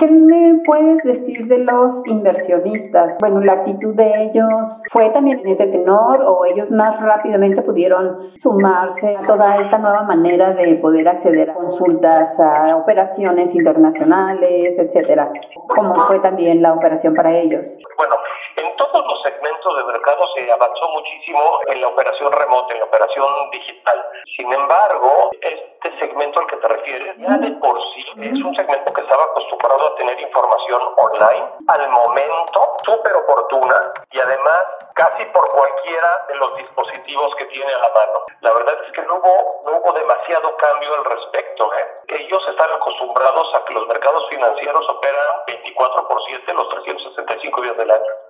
¿Qué me puedes decir de los inversionistas? Bueno, la actitud de ellos fue también en este tenor o ellos más rápidamente pudieron sumarse a toda esta nueva manera de poder acceder a consultas, a operaciones internacionales, etcétera. ¿Cómo fue también la operación para ellos? Bueno, en se avanzó muchísimo en la operación remota, en la operación digital. Sin embargo, este segmento al que te refieres, ya de por sí es un segmento que estaba acostumbrado a tener información online al momento, súper oportuna y además casi por cualquiera de los dispositivos que tiene a la mano. La verdad es que no hubo, no hubo demasiado cambio al respecto. ¿eh? Ellos están acostumbrados a que los mercados financieros operan 24 por 7 los 365 días del año.